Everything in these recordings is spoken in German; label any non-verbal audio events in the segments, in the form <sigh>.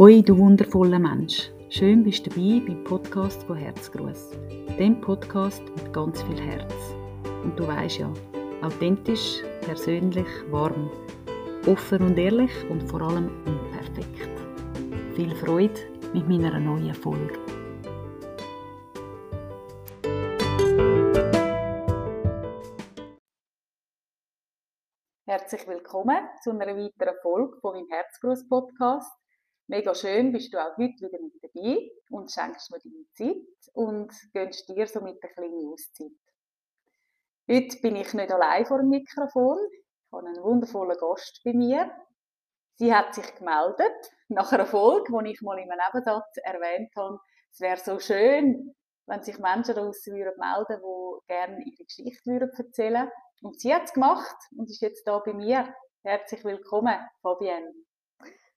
Hoi, du wundervoller Mensch. Schön bist du dabei beim Podcast von Herzgruß. Dem Podcast mit ganz viel Herz. Und du weißt ja, authentisch, persönlich, warm, offen und ehrlich und vor allem unperfekt. Viel Freude mit meiner neuen Folge. Herzlich willkommen zu einer weiteren Folge von meinem Herzgruß Podcast. Mega schön bist du auch heute wieder mit dabei und schenkst mir deine Zeit und gönnst dir somit eine kleine Auszeit. Heute bin ich nicht allein vor dem Mikrofon. Ich habe einen wundervollen Gast bei mir. Sie hat sich gemeldet nach einer Folge, die ich mal in einem Nebensatz erwähnt habe. Es wäre so schön, wenn sich Menschen daraus melden würden, die gerne ihre Geschichte erzählen würden. Und sie hat es gemacht und ist jetzt da bei mir. Herzlich willkommen, Fabienne.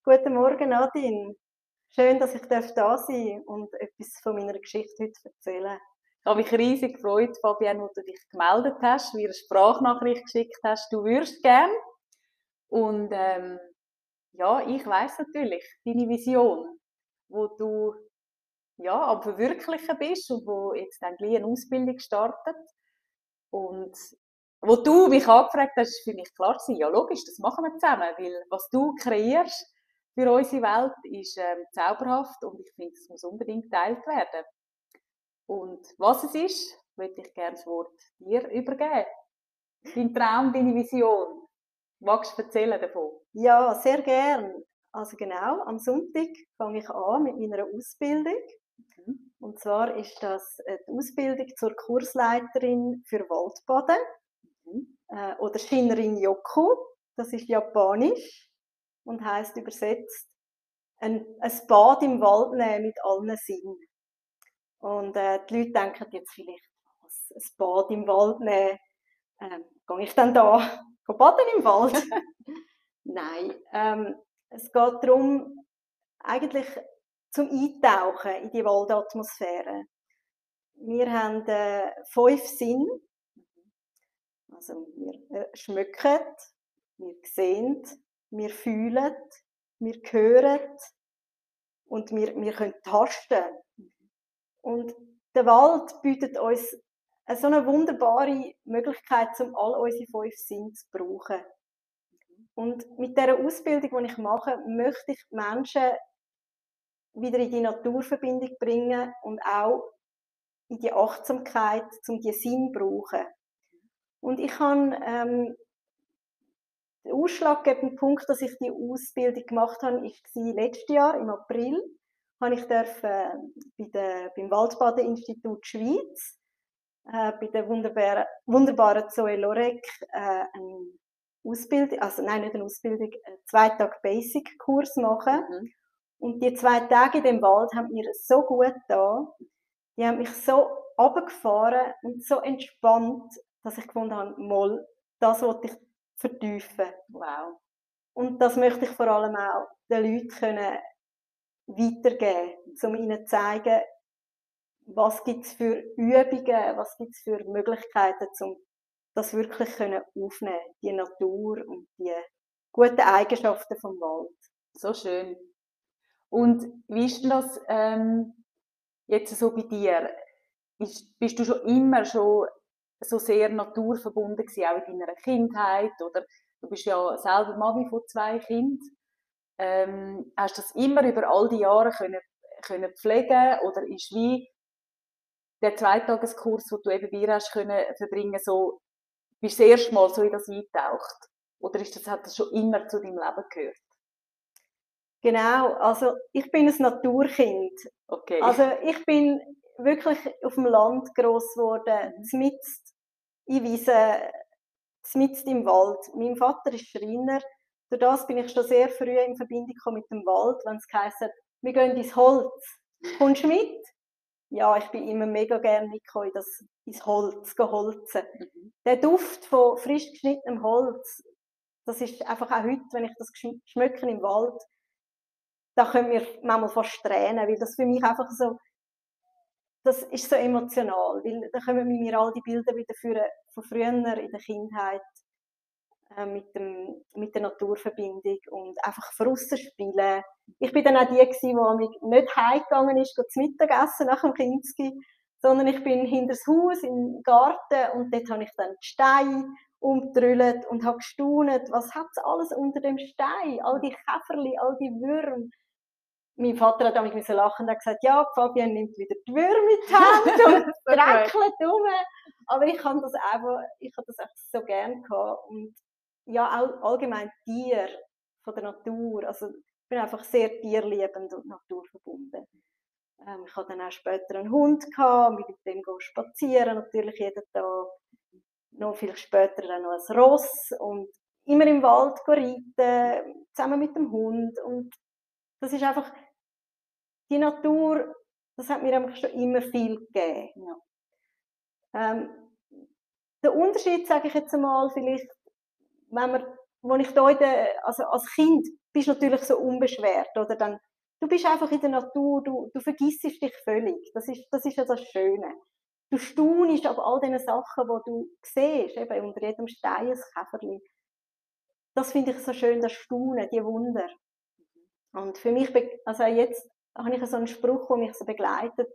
Guten Morgen, Nadine. Schön, dass ich da sein darf und etwas von meiner Geschichte heute erzählen Ich habe mich riesig gefreut, Fabienne, wo du dich gemeldet hast, wie eine Sprachnachricht geschickt hast. Du würdest gern. Und ähm, ja, ich weiß natürlich deine Vision, wo du ja, am Verwirklichen bist und wo jetzt dann gleich eine Ausbildung startet. Und wo du mich angefragt hast, ist für mich klar gewesen, ja logisch, das machen wir zusammen, weil was du kreierst, für unsere Welt ist ähm, zauberhaft und ich finde, es muss unbedingt geteilt werden. Und was es ist, würde ich gerne das Wort dir übergeben. Dein Traum, deine Vision. Magst du erzählen davon? Ja, sehr gern. Also genau, am Sonntag fange ich an mit meiner Ausbildung. Mhm. Und zwar ist das die Ausbildung zur Kursleiterin für Waldbaden mhm. äh, oder Shinrin Yoku. Das ist japanisch und heißt übersetzt ein, ein Bad im Wald nehmen mit allen Sinnen. Und äh, die Leute denken jetzt vielleicht, was, ein Bad im Wald nehmen, ähm, gehe ich dann da <laughs> baden im Wald? <laughs> Nein, ähm, es geht darum, eigentlich zum Eintauchen in die Waldatmosphäre. Wir haben äh, fünf Sinne. Also wir äh, schmecken, wir sehen, wir fühlen, wir hören und wir, wir können tasten. Und der Wald bietet uns so eine wunderbare Möglichkeit, um all unsere fünf Sinne zu brauchen. Und mit der Ausbildung, die ich mache, möchte ich Menschen wieder in die Naturverbindung bringen und auch in die Achtsamkeit, um die Sinn zu brauchen. Und ich habe ähm, der ausschlaggebende Punkt, dass ich die Ausbildung gemacht habe, war letztes Jahr im April. Habe ich äh, bei der, beim Waldbadeninstitut Schweiz äh, bei der wunderbaren, wunderbaren Zoe Lorek äh, eine Ausbildung, also nein, nicht eine Ausbildung, einen zwei Tage Basic Kurs machen. Mhm. Und die zwei Tage in dem Wald haben mir so gut da. Die haben mich so abgefahren und so entspannt, dass ich gefunden habe, mal, das wollte ich vertiefen. Wow. Und das möchte ich vor allem auch den Leuten können weitergeben, um ihnen zu zeigen, was gibt es für Übungen, was gibt es für Möglichkeiten, um das wirklich können aufnehmen die Natur und die guten Eigenschaften vom Wald. So schön. Und wie ist denn das ähm, jetzt so bei dir? Ist, bist du schon immer schon so sehr naturverbunden gewesen, auch in deiner Kindheit oder du bist ja selber Mami von zwei Kindern. Ähm, hast du das immer über all die Jahre können, können pflegen oder ist wie der Zweitageskurs, den du eben bei ihr hast können verbringen, so bist du das erste Mal so in das eingetaucht? Oder ist das, hat das schon immer zu deinem Leben gehört? Genau, also ich bin ein Naturkind. Okay. Also ich bin wirklich auf dem Land groß geworden, mhm. mitten in Wiesen, mitten im Wald. Mein Vater ist Schreiner. Durch das bin ich schon sehr früh in Verbindung mit dem Wald, wenn es heisst, wir gehen ins Holz. Kommst du mit? Ja, ich bin immer mega gerne mitgekommen, das ins Holz geholzen. Mhm. Der Duft von frisch geschnittenem Holz, das ist einfach auch heute, wenn ich das schmecke im Wald, da können wir manchmal fast tränen, weil das für mich einfach so das ist so emotional, weil da kommen mir all die Bilder wieder für, von früher in der Kindheit. äh, mit, dem, mit der Naturverbindung und einfach draussen spielen. Ich bin dann auch die gewesen, die nicht heimgegangen ist, zu Mittagessen nach dem Kinski, sondern ich bin hinter das Haus im Garten und dort habe ich dann die Steine umtrüllt und habe gestaunt, was hat es alles unter dem Stein, all die Käferli, all die Würmer. Mein Vater hat damit lachen und gesagt, ja, Fabian nimmt wieder die Würmer in die Hand <laughs> und dreckelt um. Aber ich habe das einfach, ich habe das einfach so gern gehabt und ja, auch allgemein Tier von der Natur. Also ich bin einfach sehr tierliebend und naturverbunden. Ähm, ich hatte dann auch später einen Hund gehabt, mit dem spazieren, natürlich jeden Tag. Noch viel später dann noch ein Ross und immer im Wald reiten, zusammen mit dem Hund. Und das ist einfach, die Natur, das hat mir einfach schon immer viel gegeben. Ja. Ähm, der Unterschied, sage ich jetzt einmal, vielleicht wenn man, wo ich da der, also als Kind bist du natürlich so unbeschwert, oder dann, du bist einfach in der Natur, du, du vergisst dich völlig. Das ist, das ist ja das Schöne. Du staunst ab all diesen Sachen, die du siehst, eben unter jedem Stein ein Käferchen. Das finde ich so schön, das Staunen, die Wunder. Und für mich, also jetzt habe ich so einen Spruch, der mich so begleitet,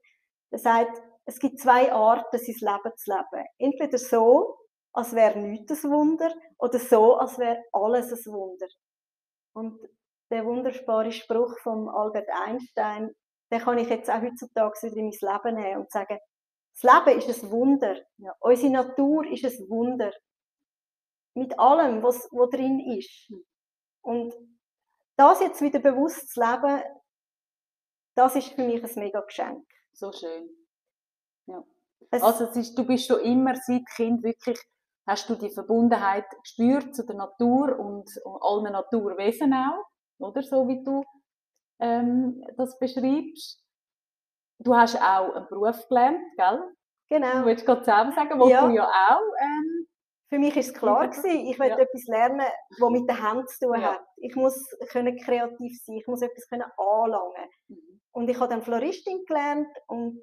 der sagt, es gibt zwei Arten, sein Leben zu leben. Entweder so, als wäre nichts ein Wunder oder so, als wäre alles ein Wunder. Und der wunderbare Spruch von Albert Einstein, den kann ich jetzt auch heutzutage wieder in mein Leben nehmen und sagen, das Leben ist ein Wunder. Ja. Unsere Natur ist ein Wunder. Mit allem, was, was drin ist. Und das jetzt wieder bewusst zu leben, das ist für mich ein mega Geschenk. So schön. Ja. also ist, du bist schon immer seit Kind wirklich hast du die Verbundenheit gespürt zu der Natur und, und allen Naturwesen auch, oder so wie du ähm, das beschreibst. Du hast auch einen Beruf gelernt, gell? Genau. Du willst gerade zusammen sagen, wo ja. du ja auch. Ähm, Für mich ist es klar gewesen, ich will ja. etwas lernen, das mit den Händen zu tun ja. hat. Ich muss können kreativ sein, ich muss etwas können anlangen. Mhm. Und ich habe dann Floristin gelernt und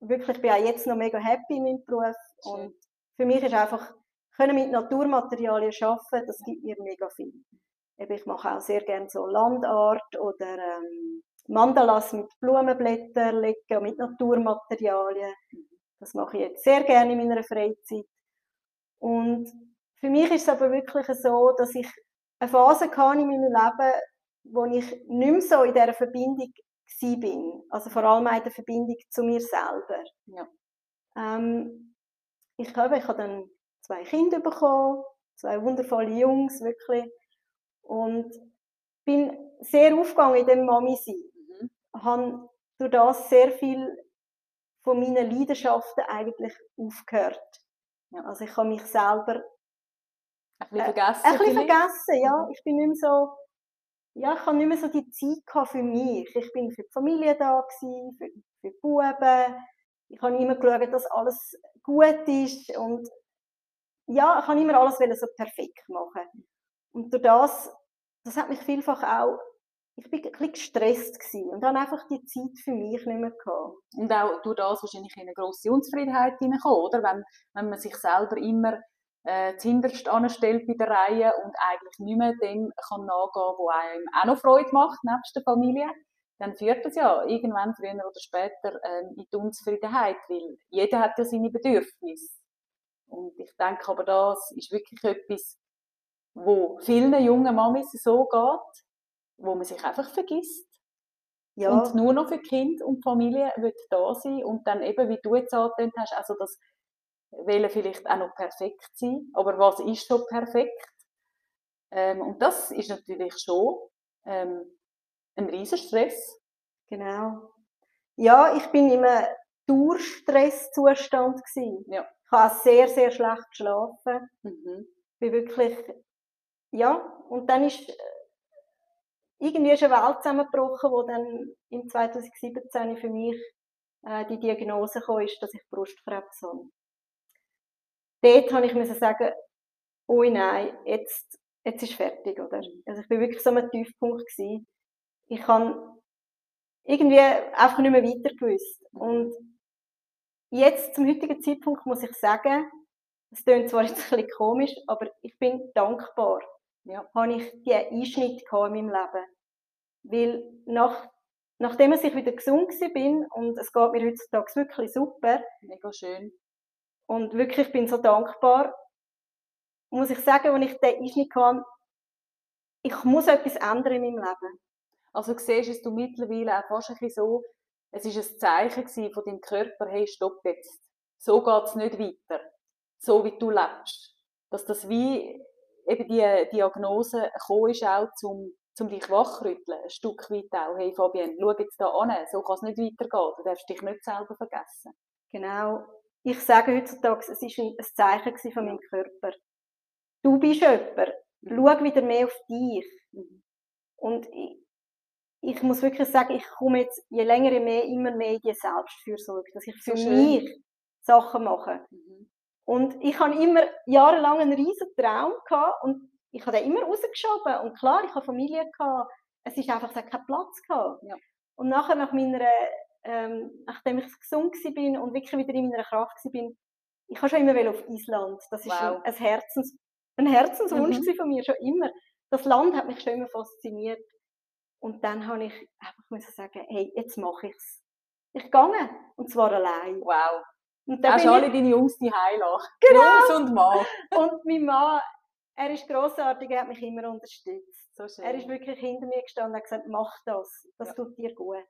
wirklich bin auch jetzt noch mega happy in meinem Beruf. Schön. Und für mich ist einfach können mit Naturmaterialien arbeiten, das gibt mir mega viel. ich mache auch sehr gerne so Landart oder ähm, Mandalas mit Blumenblättern legen, mit Naturmaterialien. Das mache ich jetzt sehr gerne in meiner Freizeit. Und für mich ist es aber wirklich so, dass ich eine Phase hatte in meinem Leben, wo ich nicht mehr so in dieser Verbindung bin. Also vor allem in der Verbindung zu mir selber. Ja. Ähm, ich glaube, ich habe dann zwei Kinder bekommen, zwei wundervolle Jungs, wirklich. Und bin sehr aufgegangen in dem Mami sein. Mhm. Habe durch das sehr viel von meinen Leidenschaften eigentlich aufgehört. Ja. Also ich habe mich selber ein bisschen äh, vergessen. Äh, ein bisschen vergessen, ja. Mhm. Ich bin nicht mehr so, ja, ich habe nicht mehr so die Zeit für mich. Ich bin für die Familie da gewesen, für, für die Buben. Ich habe immer geschaut, dass alles gut ist und ja, ich kann immer alles so perfekt machen. Und durch das, das hat mich vielfach auch, ich bin ein bisschen gestresst gewesen und habe einfach die Zeit für mich nicht mehr gehabt. Und auch durch das wahrscheinlich in eine grosse Unzufriedenheit hineinkommen, oder? Wenn, wenn man sich selber immer äh, zuhinterst anstellt bei der Reihe und eigentlich nicht mehr dem kann nachgehen, was einem auch noch Freude macht, nebst der Familie, dann führt das ja irgendwann früher oder später ähm, in die Unzufriedenheit, weil jeder hat ja seine Bedürfnisse. Und ich denke aber, das ist wirklich etwas, wo vielen jungen Mamis so geht, wo man sich einfach vergisst. Ja. Und nur noch für Kind und Familie wird da sein und dann eben, wie du jetzt angetönt hast, also das wollen vielleicht auch noch perfekt sein, aber was ist schon perfekt? Ähm, und das ist natürlich schon ähm, ein riesen Stress. Genau. Ja, ich bin in einem Durchstresszustand Ja. Ich habe sehr, sehr schlecht geschlafen. Mhm. Bin wirklich, ja, und dann ist irgendwie ist eine Welt zusammengebrochen, wo dann im 2017 für mich äh, die Diagnose kam, ist, dass ich Brustkrebs habe. Dort habe ich sagen, oh nein, jetzt, jetzt ist fertig, oder? Mhm. Also ich bin wirklich so einem Tiefpunkt gewesen. Ich habe irgendwie einfach nicht mehr weiter gewusst. Und jetzt, zum heutigen Zeitpunkt, muss ich sagen, Es klingt zwar jetzt ein bisschen komisch, aber ich bin dankbar, ja. habe ich diesen Einschnitt in meinem Leben. Weil nach, nachdem ich wieder gesund bin und es geht mir heutzutage wirklich super. Mega schön. Und wirklich, ich bin so dankbar, muss ich sagen, wenn ich diesen Einschnitt habe, ich muss etwas ändern in meinem Leben. Also siehst du mittlerweile auch fast ein bisschen so, es war ein Zeichen von deinem Körper, hey, stopp jetzt. So geht es nicht weiter. So wie du lebst. Dass das wie eben die Diagnose gekommen ist, auch zum, zum dich wachrütteln. Ein Stück weit auch. Hey Fabienne, schau jetzt da an. So kann es nicht weitergehen. Du darfst dich nicht selber vergessen. Genau. Ich sage heutzutage, es war ein Zeichen von meinem Körper. Du bist jemand. Mhm. Schau wieder mehr auf dich. Und ich, ich muss wirklich sagen, ich komme jetzt je länger, je mehr, immer mehr in die Selbstfürsorge, dass ich für so mich Sachen mache. Mhm. Und ich habe immer jahrelang einen riesen Traum gehabt und ich habe den immer rausgeschoben. Und klar, ich habe Familie gehabt, es ist einfach es keinen Platz gehabt. Ja. Und nachher, nach meiner, ähm, nachdem ich gesund bin und wirklich wieder in meiner Kraft bin, ich habe schon immer auf Island. Das ist wow. ein, Herzens, ein Herzenswunsch mhm. von mir schon immer. Das Land hat mich schon immer fasziniert. Und dann habe ich einfach müssen sagen, hey, jetzt mache ich es. Ich gehe. Und zwar allein. Wow. Und dann Hast alle ich... deine Jungs die lassen. Genau. Jungs und Mann. <laughs> und mein Mann, er ist grossartig, er hat mich immer unterstützt. So schön. Er ist wirklich hinter mir gestanden und hat gesagt, mach das, das ja. tut dir gut.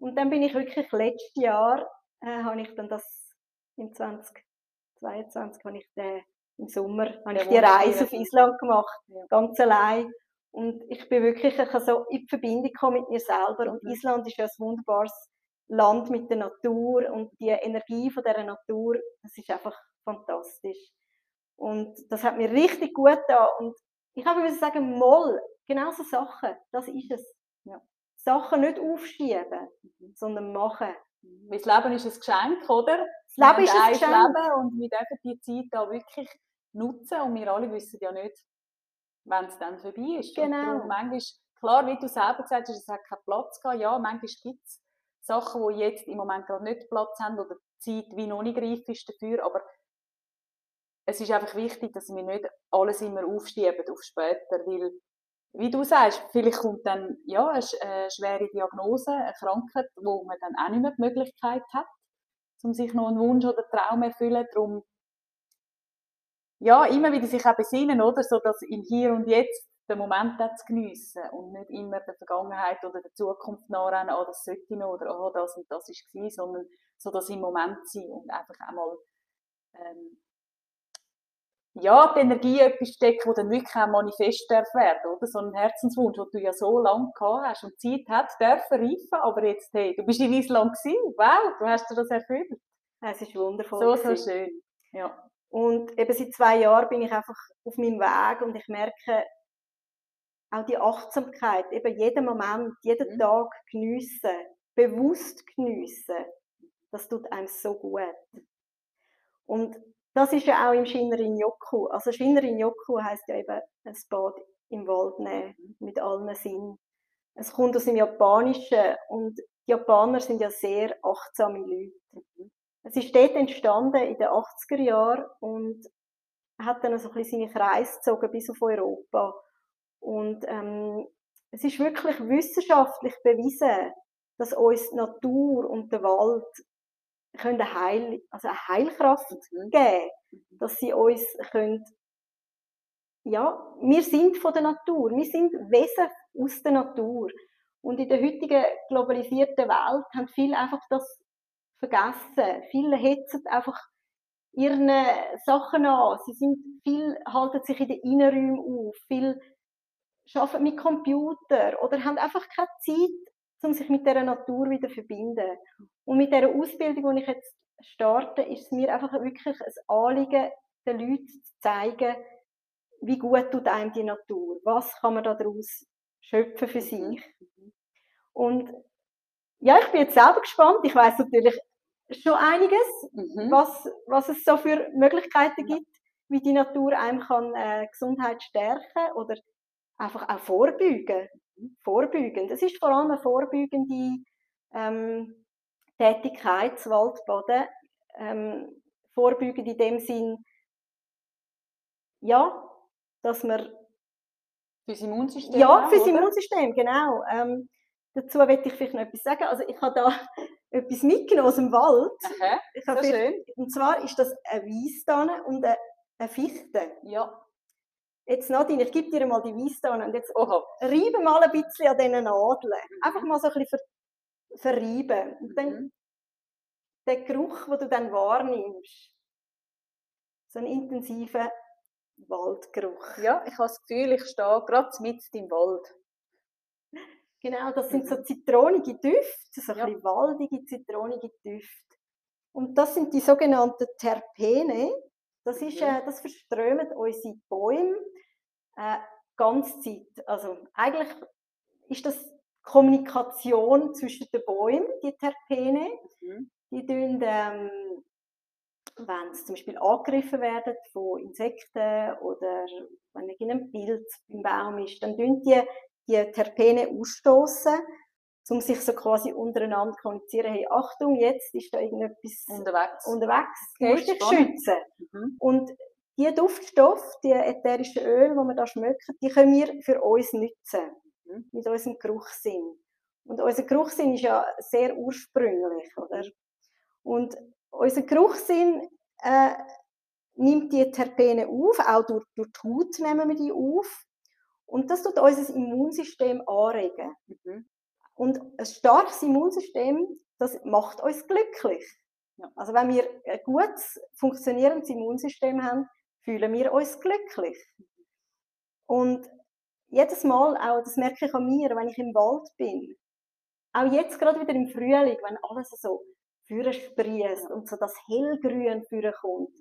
Und dann bin ich wirklich letztes Jahr, äh, habe ich dann das im 2022, habe ich den, im Sommer, habe ich die Reise auf Island gemacht, ja. ganz allein. Und ich bin wirklich ich so in Verbindung mit mir selber. Und. Island ist ja ein wunderbares Land mit der Natur und die Energie von dieser Natur, das ist einfach fantastisch. Und das hat mir richtig gut da. Und ich habe mir sagen, Moll, genau so Sachen, das ist es. Ja. Sachen nicht aufschieben, mhm. sondern machen. Weil das Leben ist ein Geschenk, oder? Das Leben ist ein Geschenk. Leben und wir dürfen die Zeit da wirklich nutzen und wir alle wissen ja nicht, wenn es dann vorbei ist. Genau. Und manchmal, klar, wie du selber gesagt hast, es hat keinen Platz gehabt. Ja, manchmal gibt es Sachen, die jetzt im Moment gerade nicht Platz haben oder die Zeit wie noch nicht reif ist dafür, aber es ist einfach wichtig, dass wir nicht alles immer aufschieben auf später, weil, wie du sagst, vielleicht kommt dann ja, eine schwere Diagnose, eine Krankheit, wo man dann auch nicht mehr die Möglichkeit hat, um sich noch einen Wunsch oder Traum zu erfüllen. Darum ja, immer wieder sich auch besinnen, oder? So, dass im Hier und Jetzt den Moment zu geniessen und nicht immer der Vergangenheit oder der Zukunft nachrennen, oh, das sollte ich noch oder oh, das und das ist gewesen, sondern so dass im Moment sein und einfach einmal ähm, ja, die Energie etwas stecken, wo dann wirklich auch manifest darf werden, oder? So ein Herzenswunsch, den du ja so lange gehabt hast und Zeit hat dürfen reifen, aber jetzt, hey, du bist in Island gewesen, wow, du hast dir das erfüllt. Es ist wundervoll. So, so schön, ja. Und eben seit zwei Jahren bin ich einfach auf meinem Weg und ich merke auch die Achtsamkeit, eben jeden Moment, jeden mhm. Tag geniessen, bewusst geniessen, das tut einem so gut. Und das ist ja auch im Shinrin Yoku. Also Shinrin Yoku heißt ja eben ein Bad im Wald nehmen, mit allen Sinnen. Es kommt aus dem Japanischen und die Japaner sind ja sehr achtsame Leute. Mhm. Es ist dort entstanden in den 80er Jahren und hat dann so ein bisschen seine Kreise gezogen bis auf Europa. Und ähm, es ist wirklich wissenschaftlich bewiesen, dass uns die Natur und der Wald können eine, Heil, also eine Heilkraft mhm. geben, mhm. dass sie uns können, ja, wir sind von der Natur, wir sind Wesen aus der Natur. Und in der heutigen globalisierten Welt haben viele einfach das vergessen. Viele hetzen einfach ihren Sachen an. Sie sind viel, halten sich in den Innenräumen auf. Viel arbeiten mit Computer oder haben einfach keine Zeit, um sich mit der Natur wieder zu verbinden. Und mit der Ausbildung, die ich jetzt starte, ist es mir einfach wirklich ein Anliegen, den Leuten zu zeigen, wie gut tut einem die Natur, was kann man daraus schöpfen für mhm. sich. Und ja, ich bin jetzt selber gespannt. Ich weiß natürlich schon einiges, mhm. was, was es so für Möglichkeiten gibt, wie die Natur einem kann äh, Gesundheit stärken oder einfach auch vorbeugen. Mhm. Vorbeugen. Das ist vor allem eine vorbeugende ähm, Tätigkeit, das Waldbaden. Ähm, vorbeugend in dem Sinn, ja, dass wir... Für das Immunsystem Ja, für das oder? Immunsystem, genau. Ähm, dazu möchte ich vielleicht noch etwas sagen. Also ich habe da <laughs> etwas mitgenommen aus dem Wald. Aha, Ich so schön. und zwar ist das eine Weisstanne und eine, eine Fichte. Ja. Jetzt Nadine, ich gebe dir mal die Weisstanne und jetzt Oha. reibe mal ein bisschen an diesen Nadeln. Einfach mal so ein bisschen ver verreiben. Und dann Mhm. der Geruch, den du dann wahrnimmst, so ein intensiver Waldgeruch. Ja, ich habe das Gefühl, ich stehe gerade mitten im Wald. Genau, das sind so zitronige Düfte, so ein Ja. bisschen waldige, zitronige Düfte. Und das sind die sogenannten Terpene. Das, ist, äh, das verströmen unsere Bäume äh, ganz Zeit. Also eigentlich ist das Kommunikation zwischen den Bäumen, die Terpene. Mhm. Die tun, ähm, wenn sie zum Beispiel angegriffen werden von Insekten oder wenn irgendein Pilz im Baum ist, dann tun die die Terpene ausstoßen, um sich so quasi untereinander zu kommunizieren, hey, Achtung, jetzt ist da irgendetwas Unterwegs. unterwegs, du musst dich schützen. Mhm. Und die Duftstoffe, die ätherischen Öle, die wir da schmecken, die können wir für uns nutzen. Mhm. Mit unserem Geruchssinn. Und unser Geruchssinn ist ja sehr ursprünglich, oder? Und unser Geruchssinn äh, nimmt die Terpene auf, auch durch, durch die Haut nehmen wir die auf. Und das tut unser Immunsystem anregen. Mhm. Und ein starkes Immunsystem, das macht uns glücklich. Ja. Also wenn wir ein gutes, funktionierendes Immunsystem haben, fühlen wir uns glücklich. Und jedes Mal, auch das merke ich an mir, wenn ich im Wald bin, auch jetzt gerade wieder im Frühling, wenn alles so führen sprießt und so das Hellgrün führen kommt,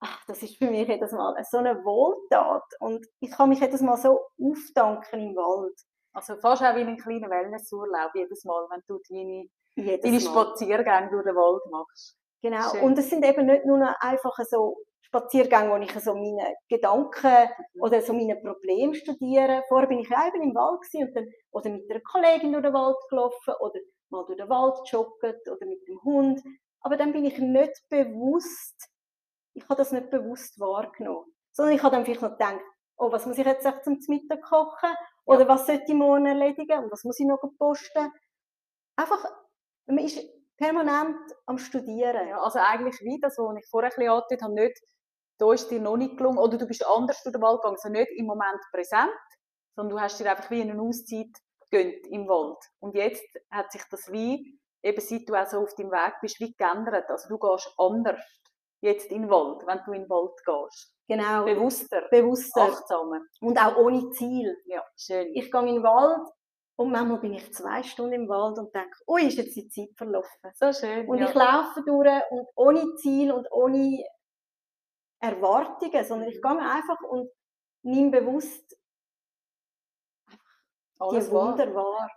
ach, das ist für mich jedes Mal so eine Wohltat. Und ich kann mich jedes Mal so aufdanken im Wald. Also fast auch wie ein kleiner Wellnessurlaub jedes Mal, wenn du deine, Jedes deine. Spaziergänge durch den Wald machst. Genau. Schön. Und es sind eben nicht nur einfach so Spaziergänge, wo ich so meine Gedanken Mhm. oder so meine Probleme studiere. Vorher bin ich ja eben im Wald und dann, oder mit einer Kollegin durch den Wald gelaufen oder mal durch den Wald jogget oder mit dem Hund. Aber dann bin ich nicht bewusst, ich habe das nicht bewusst wahrgenommen. Sondern ich habe dann vielleicht noch gedacht, oh, was muss ich jetzt echt zum Mittag kochen? Oder was sollte ich morgen erledigen? Und was muss ich noch posten? Einfach, man ist permanent am Studieren. Ja, also eigentlich wie das, was ich vorher ein bisschen angedeutet habe, nicht, da ist dir noch nicht gelungen, oder du bist anders durch den Wald gegangen, also nicht im Moment präsent, sondern du hast dir einfach wie eine Auszeit gegönnt im Wald. Und jetzt hat sich das wie, eben seit du auch so auf deinem Weg bist, wie geändert. Also du gehst anders jetzt in den Wald, wenn du in den Wald gehst. Genau. Bewusster, bewusster. achtsamer. Und auch ohne Ziel. Ja, schön. Ich gehe in den Wald und manchmal bin ich zwei Stunden im Wald und denke, ui, ist jetzt die Zeit verlaufen. So schön. Und ja. ich laufe durch und ohne Ziel und ohne Erwartungen, sondern ich gehe einfach und nehme bewusst Alles die wahr. Wunder wahr.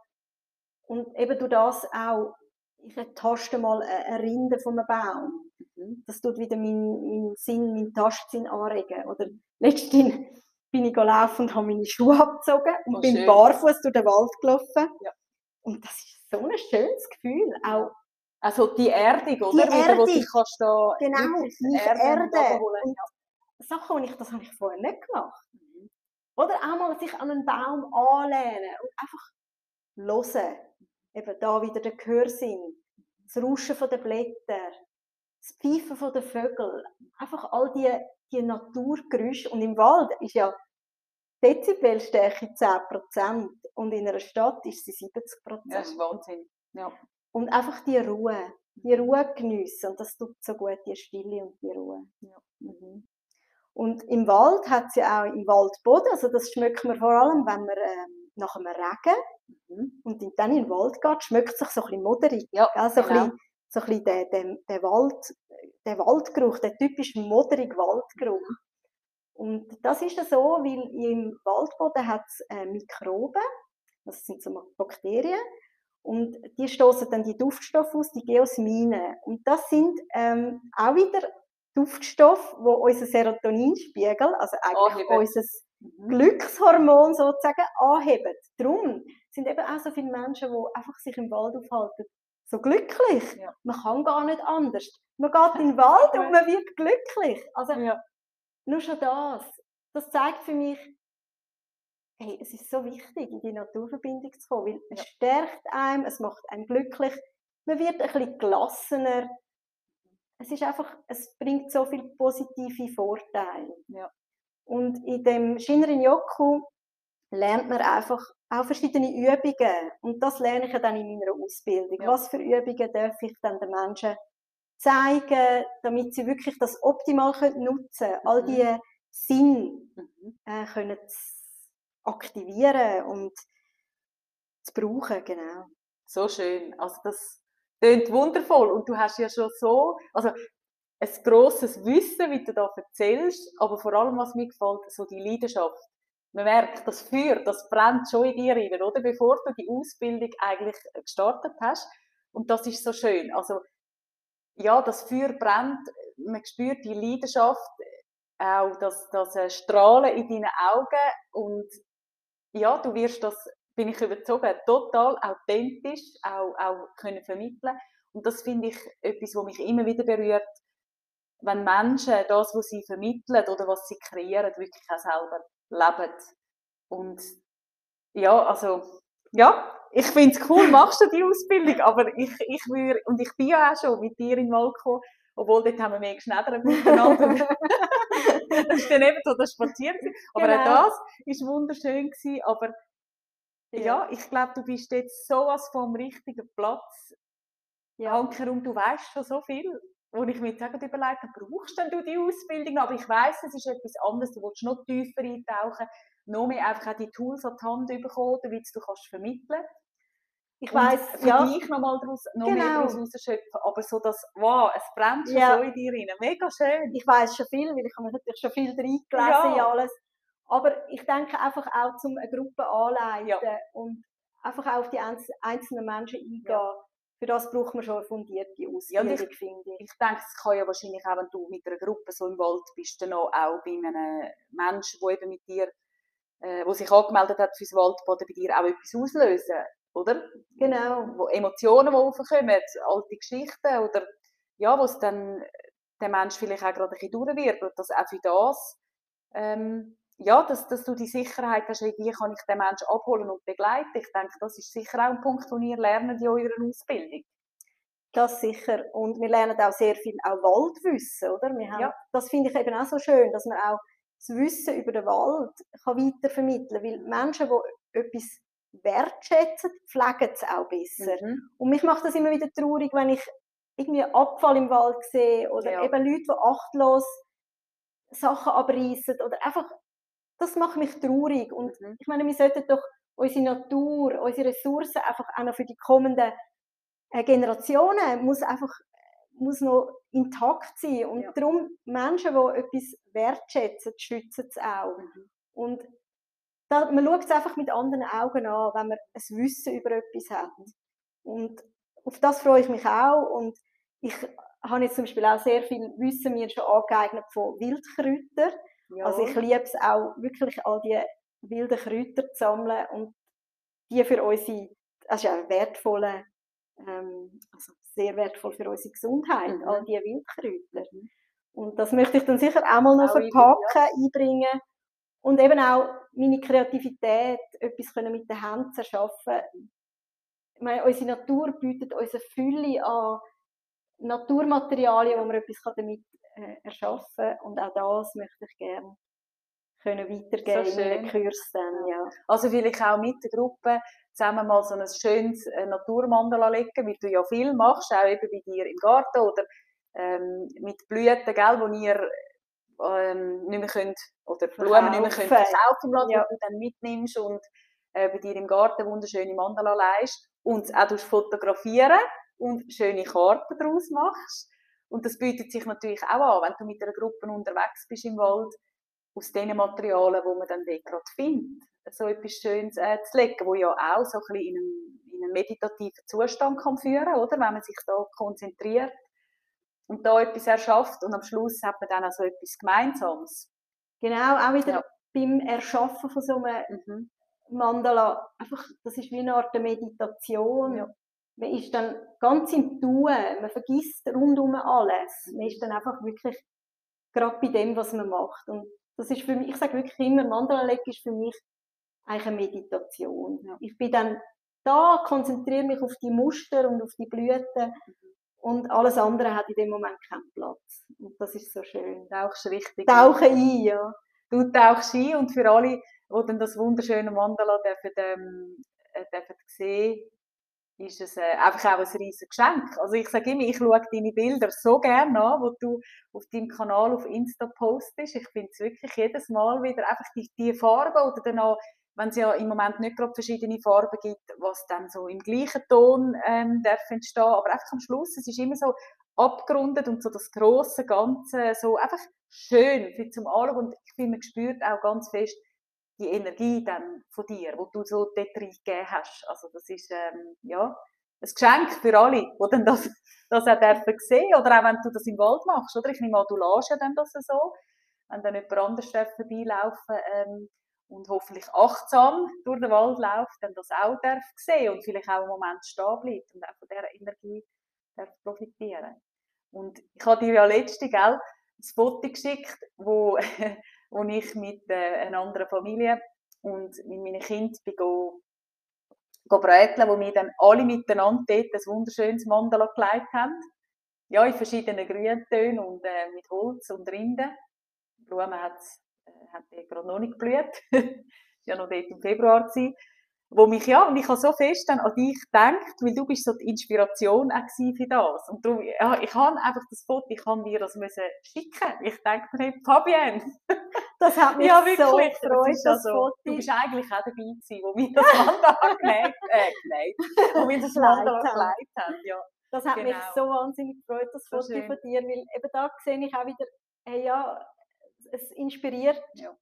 Und eben durch das auch, ich taste mal eine eine Rinde von einem Baum. Mhm. Das tut wieder meinen mein Sinn, meinen Tastsinn anregen. Oder letztens bin ich gelaufen und habe meine Schuhe abgezogen und Oh, bin schön. barfuß durch den Wald gelaufen. Ja. Und das ist so ein schönes Gefühl. Auch Also die Erdung, oder? Die Wieder, wo du Erdung. kannst da genau, mich erden. abholen. Und Sachen, die ich, das habe ich vorher nicht gemacht. Mhm. Oder auch mal sich an einen Baum anlehnen und einfach hören. Eben da wieder der Gehörsinn, das Rauschen von den Blättern, das Pfeifen von den Vögeln. Einfach all die, die Naturgeräusche. Und im Wald ist ja Dezibelstärke 10% und in einer Stadt ist sie 70%. Ja, das ist Wahnsinn. Ja. Und einfach die Ruhe, die Ruhe geniessen. Und das tut so gut, die Stille und die Ruhe. Ja. Mhm. Und im Wald hat es ja auch im Waldboden, also das schmeckt man vor allem, wenn man ähm, nach einem Regen Mhm. und dann in den Wald geht, schmeckt es sich so ein bisschen moderig. Ja, gell? So, ein genau. bisschen, so ein bisschen der, der, der, Wald, der Waldgeruch, der typische moderige Waldgeruch. Und das ist so, weil im Waldboden hat es äh, Mikroben, das sind so Bakterien, und die stoßen dann die Duftstoffe aus, die Geosmine. Und das sind ähm, auch wieder Duftstoffe, wo unser Serotoninspiegel, also eigentlich Anheben. unser Mhm. Glückshormon sozusagen anheben. Darum sind eben auch so viele Menschen, die einfach sich im Wald aufhalten, so glücklich. Ja. Man kann gar nicht anders. Man geht in den <laughs> Wald und man wird glücklich. Also Ja. nur schon das, das zeigt für mich, hey, es ist so wichtig, in die Naturverbindung zu kommen, weil es stärkt einem, es macht einen glücklich, man wird ein bisschen gelassener. Es ist einfach, es bringt so viele positive Vorteile. Ja. Und in dem Shinrin Yoku lernt man einfach auch verschiedene Übungen. Und das lerne ich ja dann in meiner Ausbildung. Ja. Was für Übungen darf ich dann den Menschen zeigen, damit sie wirklich das optimal können nutzen können. All Mhm. die Sinn Mhm. äh, können aktivieren und zu brauchen, genau. So schön. Also das klingt wundervoll. Und du hast ja schon so, also ein grosses Wissen, wie du da erzählst, aber vor allem, was mir gefällt, so die Leidenschaft. Man merkt, das Feuer, das brennt schon in dir rein, oder? Bevor du die Ausbildung eigentlich gestartet hast. Und das ist so schön. Also, ja, das Feuer brennt, man spürt die Leidenschaft, auch das, das äh, Strahlen in deinen Augen und ja, du wirst das, bin ich überzogen, total authentisch auch, auch können vermitteln und das finde ich etwas, was mich immer wieder berührt, wenn Menschen das, was sie vermitteln oder was sie kreieren, wirklich auch selber leben und ja, also ja, ich finde es cool, machst du die Ausbildung, aber ich, ich würde, und ich bin ja auch schon mit dir in Mal gekommen, obwohl dort haben wir mehr geschneddert miteinander. <laughs> das ist dann eben so das Spazieren. Aber Genau. auch das ist wunderschön gewesen, aber ja, ich glaube, du bist jetzt sowas vom richtigen Platz. Ja. Hankerum, du weißt schon so viel, wo ich mir jetzt überlegt habe, brauchst denn du die Ausbildung? Aber ich weiß, es ist etwas anderes, du willst noch tiefer eintauchen, noch mehr einfach auch die Tools an die Hand bekommen, damit du kannst vermitteln Ich und weiß, für ja, dich nochmal daraus, noch mehr Genau. daraus rausschöpfen. Aber so das, wow, es brennt schon Ja. so in dir rein. Mega schön. ich weiß schon viel, weil ich habe mich natürlich schon viel reingelesen in Ja. alles. Aber ich denke einfach auch zum eine Gruppe anleiten Ja. und einfach auch auf die einz- einzelnen Menschen eingehen. Ja. Für das braucht man schon eine fundierte Ja, und Ausbildung, finde ich. Ich denke, es kann ja wahrscheinlich auch, wenn du mit einer Gruppe so im Wald bist, dann auch, auch bei einem Menschen, der eben mit dir, äh, wo sich angemeldet hat fürs Waldbaden, bei dir auch etwas auslösen, oder? Genau. Wo Emotionen, die aufkommen, alte Geschichten, oder ja, wo es dann der Mensch vielleicht auch gerade ein bisschen durchwirbelt, dass auch für das, ähm, ja, dass, dass du die Sicherheit hast, wie kann ich den Menschen abholen und begleiten. Ich denke, das ist sicher auch ein Punkt, den ihr lernt in eurer Ausbildung. Das sicher. Und wir lernen auch sehr viel auch Waldwissen, oder? Wir haben, Ja. Das finde ich eben auch so schön, dass man auch das Wissen über den Wald kann weitervermitteln kann. Weil Menschen, die etwas wertschätzen, pflegen es auch besser. Mhm. Und mich macht das immer wieder traurig, wenn ich irgendwie Abfall im Wald sehe oder Ja. eben Leute, die achtlos Sachen abreißen oder einfach, das macht mich traurig. Und Mhm. ich meine, wir sollten doch unsere Natur, unsere Ressourcen einfach auch noch für die kommenden äh, Generationen muss einfach muss noch intakt sein. Und Ja. darum, Menschen, die etwas wertschätzen, schützen es auch. Mhm. Und da, man schaut es einfach mit anderen Augen an, wenn man ein Wissen über etwas hat. Und auf das freue ich mich auch. Und ich habe jetzt zum Beispiel auch sehr viel Wissen mir schon angeeignet von Wildkräutern. Ja. Also ich liebe es auch wirklich, all die wilden Kräuter zu sammeln und die für unsere, das ist ja auch wertvolle, ähm, also sehr wertvoll für unsere Gesundheit, Mhm. all die Wildkräuter. Mhm. Und das möchte ich dann sicher auch mal noch Auch verpacken, einbringen. Und eben auch meine Kreativität, etwas können mit den Händen zu erschaffen. Ich meine, unsere Natur bietet uns eine Fülle an Naturmaterialien, wo man etwas kann damit äh, erschaffen. Und auch das möchte ich gerne können weitergeben So in. Kurs dann, ja. Also vielleicht auch mit der Gruppe zusammen mal so ein schönes äh, Naturmandala legen, weil du ja viel machst, auch eben bei dir im Garten oder ähm, mit Blüten, gell, wo ihr ähm, nicht mehr könnt, oder Blumen nicht mehr könnt Verkaufen. lassen, Ja. die du dann mitnimmst und äh, bei dir im Garten wunderschöne Mandala leist und auch fotografieren und schöne Karten daraus machst. Und das bietet sich natürlich auch an, wenn du mit einer Gruppe unterwegs bist im Wald, aus den Materialien, die man dann dort gerade findet, so etwas Schönes äh, zu legen, wo ja auch so ein bisschen in einen, in einen meditativen Zustand kann führen, oder? Wenn man sich da konzentriert und da etwas erschafft und am Schluss hat man dann auch so etwas Gemeinsames. Genau, auch wieder Ja. beim Erschaffen von so einem Mhm. Mandala, einfach, das ist wie eine Art Meditation. Ja. Man ist dann ganz im Tun, man vergisst rundum alles. Man ist dann einfach wirklich gerade bei dem, was man macht. Und das ist für mich, ich sage wirklich immer, Mandala legen ist für mich eigentlich eine Meditation. Ja. Ich bin dann da, konzentriere mich auf die Muster und auf die Blüten und alles andere hat in dem Moment keinen Platz. Und das ist so schön. Tauchst richtig. Tauche ein, ja. Du tauchst ein und für alle, die dann das wunderschöne Mandala dürfen, ähm, äh, dürfen sehen, ist es äh, einfach auch ein riesiges Geschenk. Also ich sage immer, ich schaue deine Bilder so gerne an, wo du auf deinem Kanal auf Insta postest. Ich finde es wirklich jedes Mal wieder einfach die, die Farben oder dann auch, wenn es ja im Moment nicht gerade verschiedene Farben gibt, was dann so im gleichen Ton ähm, darf entstehen, aber einfach am Schluss, es ist immer so abgerundet und so das große Ganze so einfach schön für zum Anschauen und ich finde, man spürt auch ganz fest, die Energie dann von dir, wo du so dort reingegeben hast. Also das ist ähm, ja ein Geschenk für alle, die dann das, <laughs> das auch dürfen sehen oder auch wenn du das im Wald machst, oder? Ich nehme an, du lässt ja dann das so, wenn dann jemand anderes vorbeilaufen ähm, und hoffentlich achtsam durch den Wald läuft, dann das auch darf sehen und vielleicht auch einen Moment stehen bleibt und auch von dieser Energie darf profitieren. Und ich habe dir ja letzte, gell, ein Foto geschickt, wo <laughs> wo ich mit äh, einer anderen Familie und mit meinen Kindern bin go, go bräteln, wo wir dann alle miteinander dort ein wunderschönes Mandala gelegt haben. Ja, in verschiedenen Grüntönen und äh, mit Holz und Rinden. Die Blumen hat, äh, hat gerade noch nicht geblüht. <laughs> ja noch dort im Februar gewesen wo mich, ja, und ich habe so fest dann an dich gedacht, weil du bist so die Inspiration auch für das. Und darum, ja, ich habe einfach das Foto, ich kann dir das müssen schicken. Ich denke mir, Fabienne. <laughs> Das hat <laughs> mich ja, wirklich, so gefreut, das, das Foto. Du bist eigentlich auch dabei gewesen, wo wir das Mandala <laughs> genäht, äh, genäht, wo wir das gelegt haben, ja. Das hat genau. mich so wahnsinnig gefreut, das Foto so von dir, weil eben da sehe ich auch wieder, hey, ja, es inspiriert. Ja.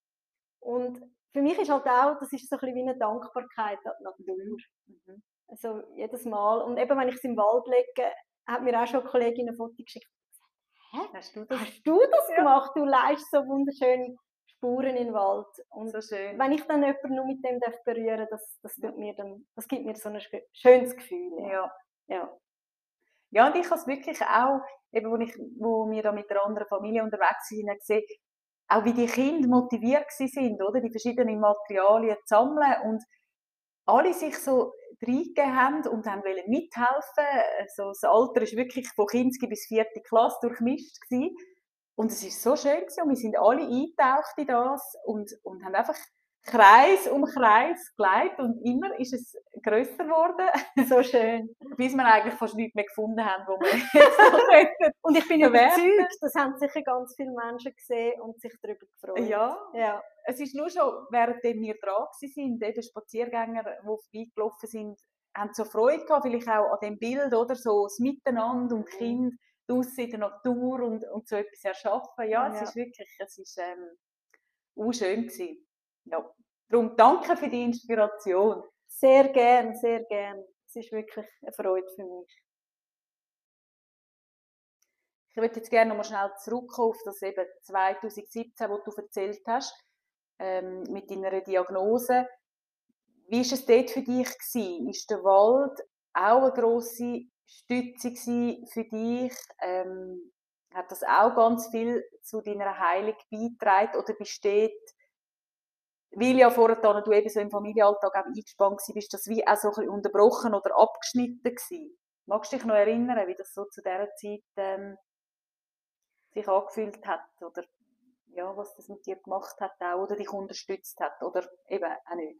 Und für mich ist halt auch, das ist so ein bisschen wie eine Dankbarkeit an die Natur. Mhm. Also jedes Mal. Und eben, wenn ich es im Wald lege, hat mir auch schon eine Kollegin ein Foto geschickt. Hä? Hast du das, Hast du das ja. gemacht? Du leist so wunderschöne Spuren den Wald. Und so schön. wenn ich dann jemanden nur mit dem darf berühren das, das, tut mir dann, das gibt mir so ein schönes Gefühl. Ja. ja. Ja, und ich habe es wirklich auch, eben, wo, ich, wo wir da mit einer anderen Familie unterwegs sind, gesehen, auch wie die Kinder motiviert sind, oder? Die verschiedenen Materialien zu sammeln und alle sich so reingegeben haben und haben wollen mithelfen. Also das Alter ist wirklich von Kinski bis vierte Klasse durchmischt gewesen. Und es ist so schön gewesen. und wir sind alle eingetaucht in das und, und haben einfach Kreis um Kreis geleitet und immer ist es größer geworden. <laughs> So schön. Bis wir eigentlich fast nichts mehr gefunden haben, wo wir jetzt noch <laughs> Und ich bin überzeugt, das haben sicher ganz viele Menschen gesehen und sich darüber gefreut. Ja. ja. Es ist nur schon, während wir dran sind, eben Spaziergänger, die vorbeigelaufen sind, haben so Freude gehabt, vielleicht auch an dem Bild, oder? So das Miteinander und mhm. Kind draussen in der Natur und, und so etwas erschaffen. Ja, es ja. ist wirklich, es ist ähm, schön gewesen. Ja. Darum danke für die Inspiration. Sehr gern, sehr gern. Es ist wirklich eine Freude für mich. Ich würde jetzt gerne noch mal schnell zurückkommen auf das eben 2017, wo du erzählt hast, ähm, mit deiner Diagnose. Wie war es dort für dich? Gewesen? Ist der Wald auch eine grosse Stütze für dich? Ähm, hat das auch ganz viel zu deiner Heilung beigetragen oder besteht weil ja vorher du eben so im Familienalltag auch eingespannt bist, das wie auch so ein bisschen unterbrochen oder abgeschnitten gewesen. Magst du dich noch erinnern, wie das so zu dieser Zeit ähm, sich angefühlt hat oder ja, was das mit dir gemacht hat auch, oder dich unterstützt hat oder eben auch nicht?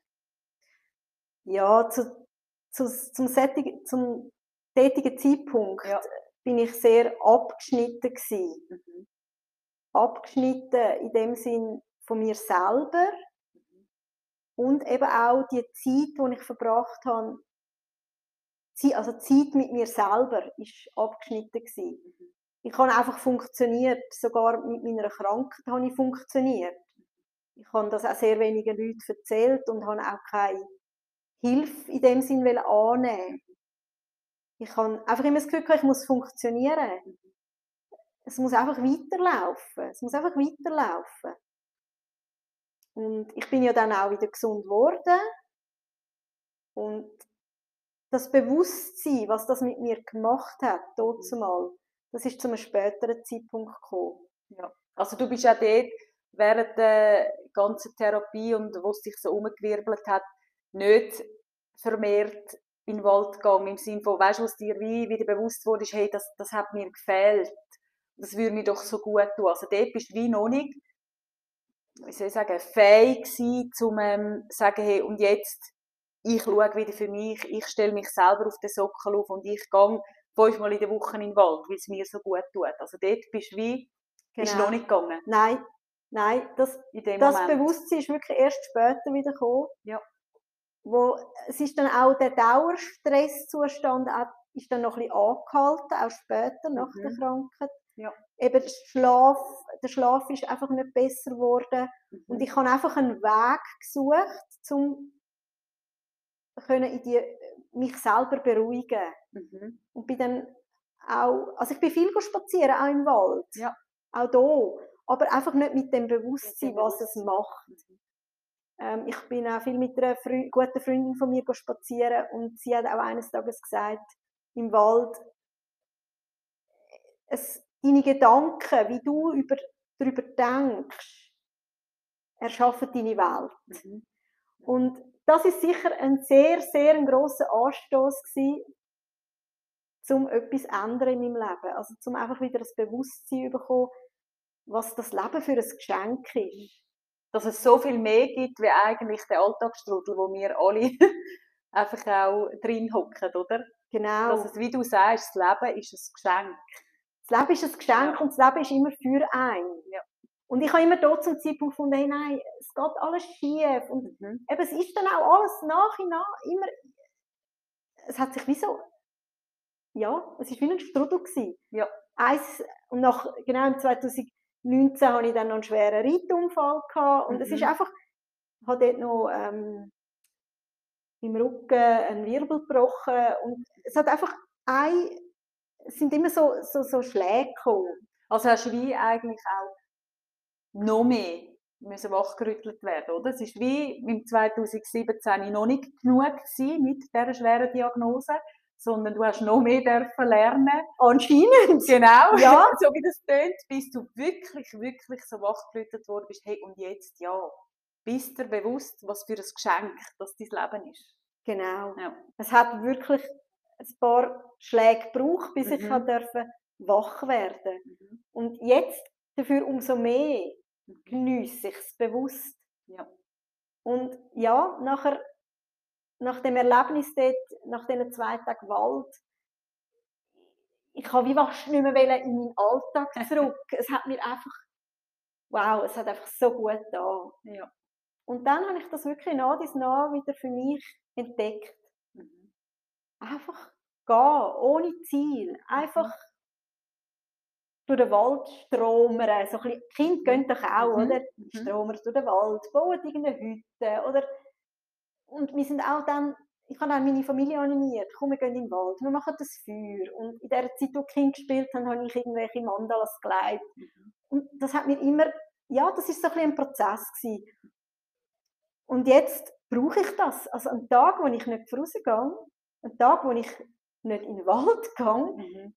Ja, zu, zu, zum, Setting, zum tätigen Zeitpunkt ja. bin ich sehr abgeschnitten gewesen. Mhm. Abgeschnitten in dem Sinn von mir selber, und eben auch die Zeit, die ich verbracht habe, also Zeit mit mir selber, ist abgeschnitten gewesen. Ich habe einfach funktioniert, sogar mit meiner Krankheit habe ich funktioniert. Ich habe das auch sehr wenigen Leuten erzählt und habe auch keine Hilfe in dem Sinn annehmen. Ich habe einfach immer das Gefühl, ich muss funktionieren. Es muss einfach weiterlaufen. Es muss einfach weiterlaufen. Und ich bin ja dann auch wieder gesund geworden. Und das Bewusstsein, was das mit mir gemacht hat, dort mal, das ist zu einem späteren Zeitpunkt gekommen. Ja. Also du bist auch dort während der ganzen Therapie und wo es dich so umgewirbelt hat, nicht vermehrt in den Wald gegangen, im Sinne von, weißt du, was dir wie wieder bewusst wurde, hey, das, das hat mir gefehlt, das würde mir doch so gut tun. Also dort bist du wie noch nicht, wie soll ich sagen, fähig gewesen, um ähm, sagen, hey, und jetzt, ich schaue wieder für mich, ich stelle mich selber auf den Sockel auf und ich gehe fünfmal in der Woche in den Wald, weil es mir so gut tut. Also dort bist du wie, genau. bist noch nicht gegangen. Nein, nein, das, das Bewusstsein ist wirklich erst später wieder gekommen. Ja wo, es ist dann auch der Dauerstresszustand ist dann noch ein bisschen angehalten, auch später nach mhm. der Krankheit. Ja. Eben der Schlaf, der Schlaf ist einfach nicht besser geworden mhm. und ich habe einfach einen Weg gesucht, um in die, mich selber beruhigen. Mhm. Und bin dann auch, also ich bin viel spazieren, auch im Wald, ja. auch hier, aber einfach nicht mit dem Bewusstsein, was es macht. Mhm. Ähm, ich bin auch viel mit einer Fre guten Freundin von mir spazieren und sie hat auch eines Tages gesagt, im Wald, es, deine Gedanken, wie du über, darüber denkst, erschaffen deine Welt. Mhm. Und das ist sicher ein sehr, sehr ein grosser Anstoß um etwas zu ändern in meinem Leben. Also um einfach wieder das Bewusstsein zu bekommen, was das Leben für ein Geschenk ist dass es so viel mehr gibt, wie eigentlich der Alltagsstrudel, wo wir alle <laughs> einfach auch drin hocken, oder? Genau. Dass es, wie du sagst, das Leben ist ein Geschenk. Das Leben ist ein Geschenk und das Leben ist immer für einen. Ja. Und ich habe immer dort zum Zeitpunkt gefunden, hey, nein, es geht alles schief. Und mhm. eben, es ist dann auch alles nach und nach immer, es hat sich wie so, ja, es war wie ein Strudel gewesen. Ja. Eins, und nach, genau im 2000, 19 hatte ich dann noch einen schweren Reitunfall gehabt und mhm. es ist mhm. einfach, ich habe dort noch ähm, im Rücken einen Wirbel gebrochen und es hat einfach ein, es sind immer so, so, so Schläge gekommen. Also hast du wie eigentlich auch noch mehr müssen wachgerüttelt werden, oder? Es ist wie im 2017 noch nicht genug gewesen mit dieser schweren Diagnose sondern du hast noch mehr dürfen lernen. Anscheinend. Genau, ja. <laughs> so wie das tönt, bis du wirklich, wirklich so wachgerüttelt worden bist, hey, und jetzt, ja, bist dir bewusst, was für ein Geschenk das dein Leben ist. Genau. Ja. Es hat wirklich ein paar Schläge gebraucht, bis mhm. ich dürfen wach werden. Mhm. Und jetzt dafür umso mehr geniesse ich es bewusst. Ja. Und ja, nachher nach dem Erlebnis dort, nach diesen zwei Tagen Wald, ich habe wie fast nicht mehr in meinen Alltag zurück. <laughs> es hat mir einfach, wow, es hat einfach so gut da. Ja. Und dann habe ich das wirklich nach dies nach wieder für mich entdeckt. Einfach gehen, ohne Ziel. Einfach mhm. durch den Wald stromern. So ein Kind gehen doch auch, mhm. oder? Mhm. Stromern durch den Wald, bauen irgendeine Hütte oder und wir sind auch dann, ich habe auch meine Familie animiert, komm, wir gehen in den Wald, wir machen das Feuer. Und in der Zeit, wo die Kinder gespielt haben, habe ich irgendwelche Mandalas geleitet. Mhm. Und das hat mir immer, ja, das ist so ein, ein Prozess gewesen. Und jetzt brauche ich das. Also einen Tag, wo ich nicht rausgehe, einen Tag, wo ich nicht in den Wald <laughs> gehe, mhm.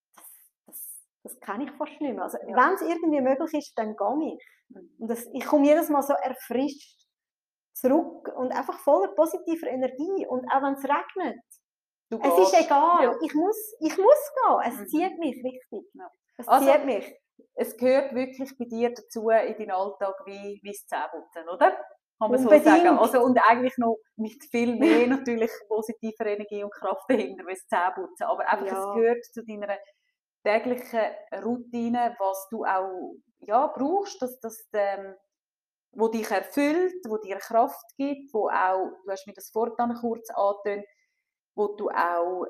das, das, kenne ich fast nicht mehr. Also, ja. wenn es irgendwie möglich ist, dann gehe ich. Mhm. Und das, ich komme jedes Mal so erfrischt zurück und einfach voller positiver Energie. Und auch wenn es regnet, es ist egal, ja. ich, muss, ich muss gehen, es mhm. zieht mich richtig. Ja. Es also, zieht mich. Es gehört wirklich bei dir dazu in deinen Alltag wie, wie das Zähneputzen, oder? Kann man Unbedingt. so sagen. Also, und eigentlich noch mit viel mehr natürlich positiver Energie und Kraft dahinter, wie das Zähneputzen. Aber einfach, ja. es gehört zu deiner täglichen Routine, was du auch ja, brauchst, dass, dass ähm, wo dich erfüllt, wo dir Kraft gibt, wo auch, du hast mir das vorhin kurz angetönt, wo du auch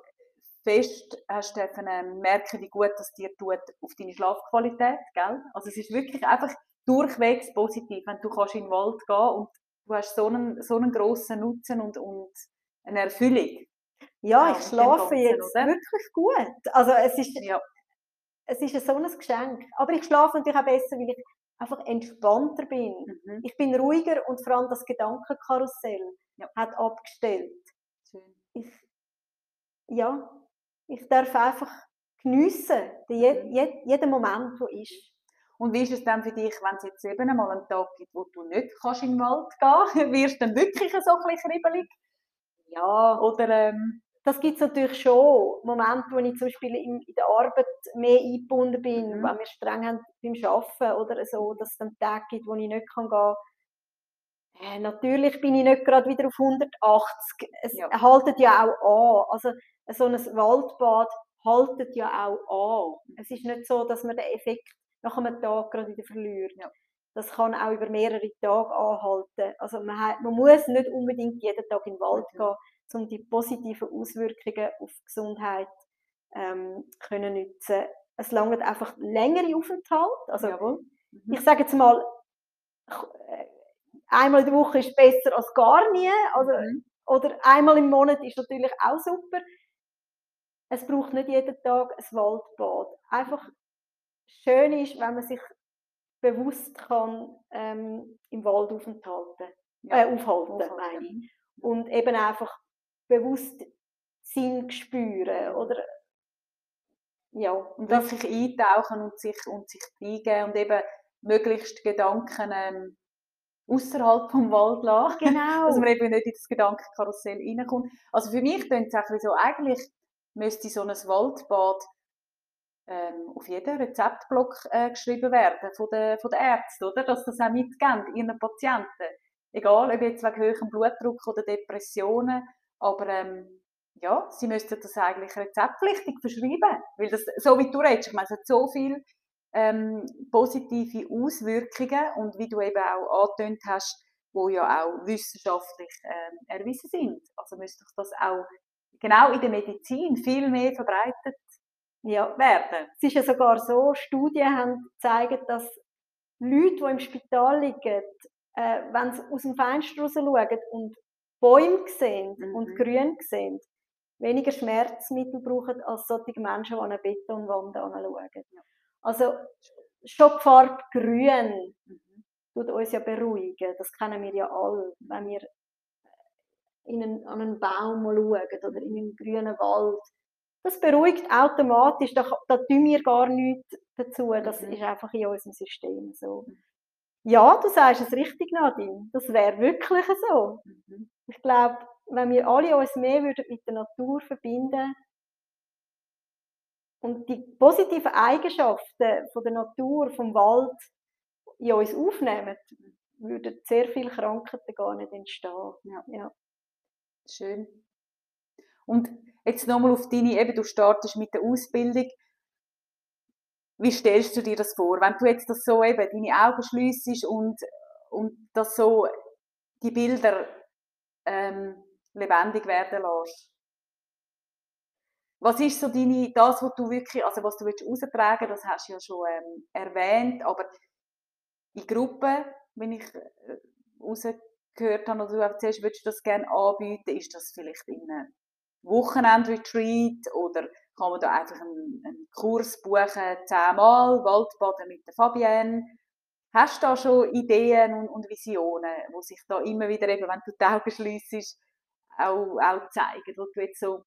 fest hast dürfen ähm, merken, wie gut das dir tut auf deine Schlafqualität, gell? Also es ist wirklich einfach durchwegs positiv, wenn du kannst in den Wald gehen und du hast so einen, so einen grossen Nutzen und, und eine Erfüllung. Ja, ich schlafe Ganzen, jetzt oder? wirklich gut. Also es ist, ja. es ist so ein Geschenk. Aber ich schlafe natürlich auch besser, weil ich einfach entspannter bin. Mhm. Ich bin ruhiger und vor allem das Gedankenkarussell ja. hat abgestellt. Schön. Ich, ja, ich darf einfach geniessen, mhm. jeden Moment, wo ist. Und wie ist es dann für dich, wenn es jetzt eben einmal einen Tag gibt, wo du nicht kannst in den Wald gehen <laughs> Wirst du dann wirklich so ein bisschen kribbelig? Ja. Oder, ähm, das gibt es natürlich schon. Momente, wo ich zum Beispiel in, in der Arbeit mehr eingebunden bin, mhm. wenn wir streng haben beim Arbeiten oder so, dass es dann Tage gibt, wo ich nicht kann gehen kann. Äh, natürlich bin ich nicht gerade wieder auf 180. Es ja. haltet ja auch an. Also so ein Waldbad haltet ja auch an. Es ist nicht so, dass man den Effekt nach einem Tag gerade wieder verliert. Ja. Das kann auch über mehrere Tage anhalten. Also man, hat, man muss nicht unbedingt jeden Tag in den Wald mhm. gehen, um die positiven Auswirkungen auf die Gesundheit ähm, können nutzen. Es langt einfach längere Aufenthalt. Also mhm. ich sage jetzt mal, äh, einmal in der Woche ist besser als gar nie. Also, mhm. Oder einmal im Monat ist natürlich auch super. Es braucht nicht jeden Tag ein Waldbad. Einfach schön ist, wenn man sich bewusst kann ähm, im Wald aufenthalten, ja. äh, aufhalten, meine ich. Und eben einfach bewusst Sinn spüren oder ja. Und wirklich eintauchen und sich, und sich eingeben und eben möglichst Gedanken ähm, außerhalb vom Wald lassen. <laughs> Genau. Dass man eben nicht in das Gedankenkarussell reinkommt. Also für mich klingt es so, eigentlich müsste so ein Waldbad ähm, auf jeden Rezeptblock äh, geschrieben werden von den, von den Ärzten, oder? Dass das auch mitgeben, ihren Patienten. Egal, ob jetzt wegen höherem Blutdruck oder Depressionen, aber ähm, ja, sie müssten das eigentlich rezeptpflichtig verschreiben, weil das, so wie du redest, ich meine, es hat so viele ähm, positive Auswirkungen und wie du eben auch angetönt hast, wo ja auch wissenschaftlich ähm, erwiesen sind. Also müsste das auch genau in der Medizin viel mehr verbreitet ja. werden. Es ist ja sogar so, Studien haben gezeigt, dass Leute, die im Spital liegen, äh, wenn sie aus dem Fenster raus schauen und Bäume sehen mhm. und Grün sehen, weniger Schmerzmittel brauchen als solche Menschen, die an eine Betonwand anschauen. Ja. Also schon die Farbe Grün mhm. tut uns ja beruhigen. Das kennen wir ja alle, wenn wir in einen, an einen Baum schauen oder in einen grünen Wald das beruhigt automatisch, da, da tun wir gar nichts dazu, das mhm. ist einfach in unserem System so. Ja, du sagst es richtig, Nadine, das wäre wirklich so. Mhm. Ich glaube, wenn wir alle uns mehr würden mit der Natur verbinden und die positiven Eigenschaften von der Natur, vom Wald in uns aufnehmen, würden sehr viele Krankheiten gar nicht entstehen. Ja. ja. Schön. Und Jetzt nochmal auf deine, eben du startest mit der Ausbildung. Wie stellst du dir das vor? Wenn du jetzt das so eben deine Augen schliessest und, und das so, die Bilder ähm, lebendig werden lässt. Was ist so deine, das, was du wirklich, also was du willst das hast du ja schon ähm, erwähnt, aber in Gruppen, wenn ich äh, rausgehört habe, oder du erzählst, würdest du das gerne anbieten, ist das vielleicht in Wochenend-Retreat oder kann man da einfach einen, einen Kurs buchen, zehnmal, Waldbaden mit der Fabienne. Hast du da schon Ideen und, und Visionen, wo sich da immer wieder eben, wenn du die Augen schliessest, auch, auch zeigen, wo du jetzt so,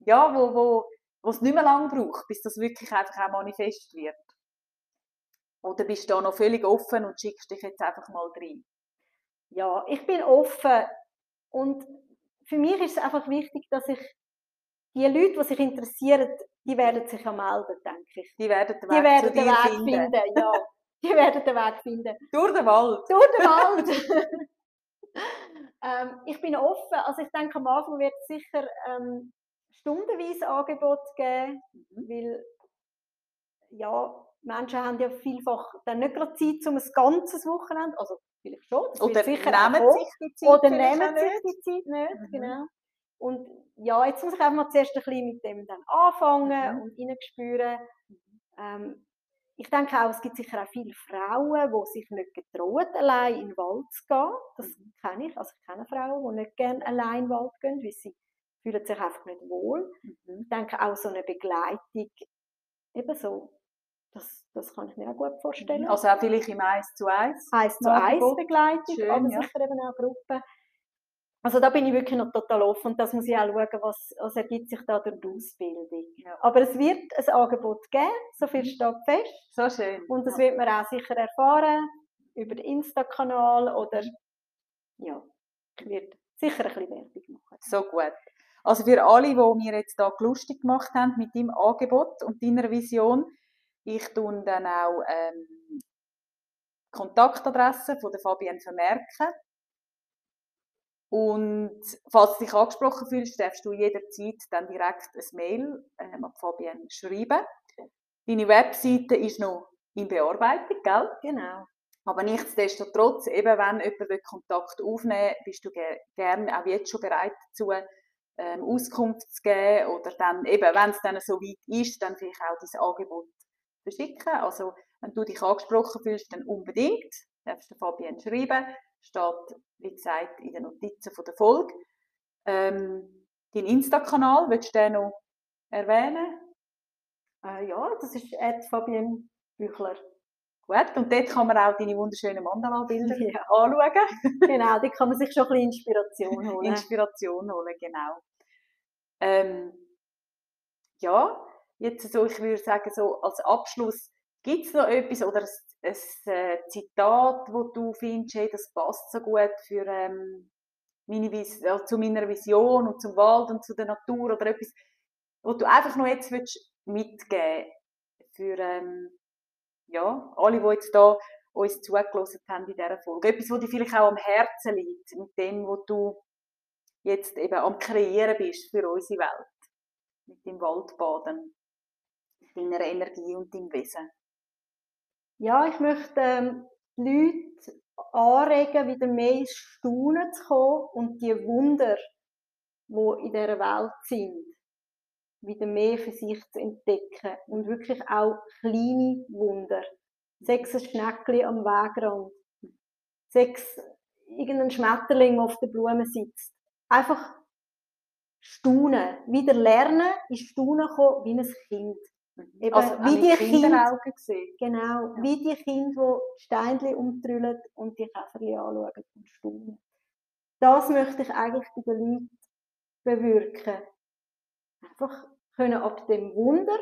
ja, wo, wo, wo es nicht mehr lange braucht, bis das wirklich einfach auch manifest wird? Oder bist du da noch völlig offen und schickst dich jetzt einfach mal rein? Ja, ich bin offen und für mich ist es einfach wichtig, dass ich die Leute, die sich interessieren, die werden sich ja melden, denke ich. Die werden den Weg, die werden den Weg finden. finden. ja. <laughs> Die werden den Weg finden. Durch den Wald. Durch den Wald. <laughs> <laughs> ähm, ich bin offen. Also ich denke, am Anfang wird es sicher ähm, stundenweise Angebot geben, mhm. weil ja, Menschen haben ja vielfach dann nicht gerade Zeit, um ein ganzes Wochenende, also vielleicht schon. Oder sicher nehmen sich die Zeit Oder nehmen sich die Zeit nicht, mhm. genau. Und ja, jetzt muss ich einfach mal zuerst ein bisschen mit dem dann anfangen mhm. und reinspüren. Ähm, ich denke auch, es gibt sicher auch viele Frauen, die sich nicht getrauen, allein in den Wald zu gehen. Das mhm. kenne ich. Also ich kenne Frauen, die nicht gerne allein in den Wald gehen, weil sie fühlen sich einfach nicht wohl. Mhm. Ich denke auch so eine Begleitung, eben so das, das kann ich mir auch gut vorstellen. Also auch vielleicht im 1 zu 1? 1 zu 1 Begleitung, Schön, aber ja. sicher eben auch Gruppen. also da bin ich wirklich noch total offen und das muss ich auch schauen, was, was ergibt sich da durch die Ausbildung. Ja. Aber es wird ein Angebot geben, so viel steht fest. So schön. Und das wird man auch sicher erfahren über den Insta-Kanal oder ja, ich werde sicher ein bisschen Werbung machen. So gut. Also für alle, die mir jetzt da lustig gemacht haben mit deinem Angebot und deiner Vision, ich tue dann auch ähm, Kontaktadresse von der Fabienne vermerken. Und falls du dich angesprochen fühlst, darfst du jederzeit dann direkt ein Mail ähm, an Fabienne schreiben. Deine Webseite ist noch in Bearbeitung, gell? Genau. Aber nichtsdestotrotz, eben wenn jemand Kontakt aufnehmen will, bist du ge gerne auch jetzt schon bereit dazu, ähm, Auskunft zu geben oder dann eben, wenn es dann so weit ist, dann vielleicht auch dein Angebot verschicken. Also wenn du dich angesprochen fühlst, dann unbedingt. Darfst du Fabienne schreiben. Steht, wie gesagt, in den Notizen von der Folge. Ähm, dein Insta-Kanal, willst du den noch erwähnen? Äh, ja, das ist Fabienne Büchler. Gut, und dort kann man auch deine wunderschönen Mandala-Bilder <laughs> Ja. anschauen. genau, da kann man sich schon ein bisschen Inspiration <laughs> holen. Inspiration holen, genau. Ähm, ja, jetzt so, ich würde sagen, so als Abschluss, gibt es noch etwas oder ein, ein äh, Zitat, wo du findest, hey, das passt so gut für, ähm, meine Vis ja, zu meiner Vision und zum Wald und zu der Natur oder etwas, wo du einfach noch jetzt willst mitgeben für ähm, ja, alle, die jetzt da uns zugelassen haben in dieser Folge. Etwas, was dir vielleicht auch am Herzen liegt, mit dem, was du jetzt eben am Kreieren bist für unsere Welt. Mit dem Waldbaden, deiner Energie und deinem Wesen. Ja, ich möchte ähm, die Leute anregen, wieder mehr ins Staunen zu kommen und die Wunder, die in dieser Welt sind, wieder mehr für sich zu entdecken. Und wirklich auch kleine Wunder. Sechs Schneckli am Wegrand. Sechs irgendein Schmetterling, auf der Blume sitzt. Einfach staunen. Wieder lernen, ins Staunen kommen, wie ein Kind. Eben, also, wie die Kinder, gesehen. genau, Ja. wie die Kinder, die Steinchen umtrüllen und die Käferchen anschauen und staunen. Das möchte ich eigentlich bei den Leuten bewirken. Einfach können ab dem Wunder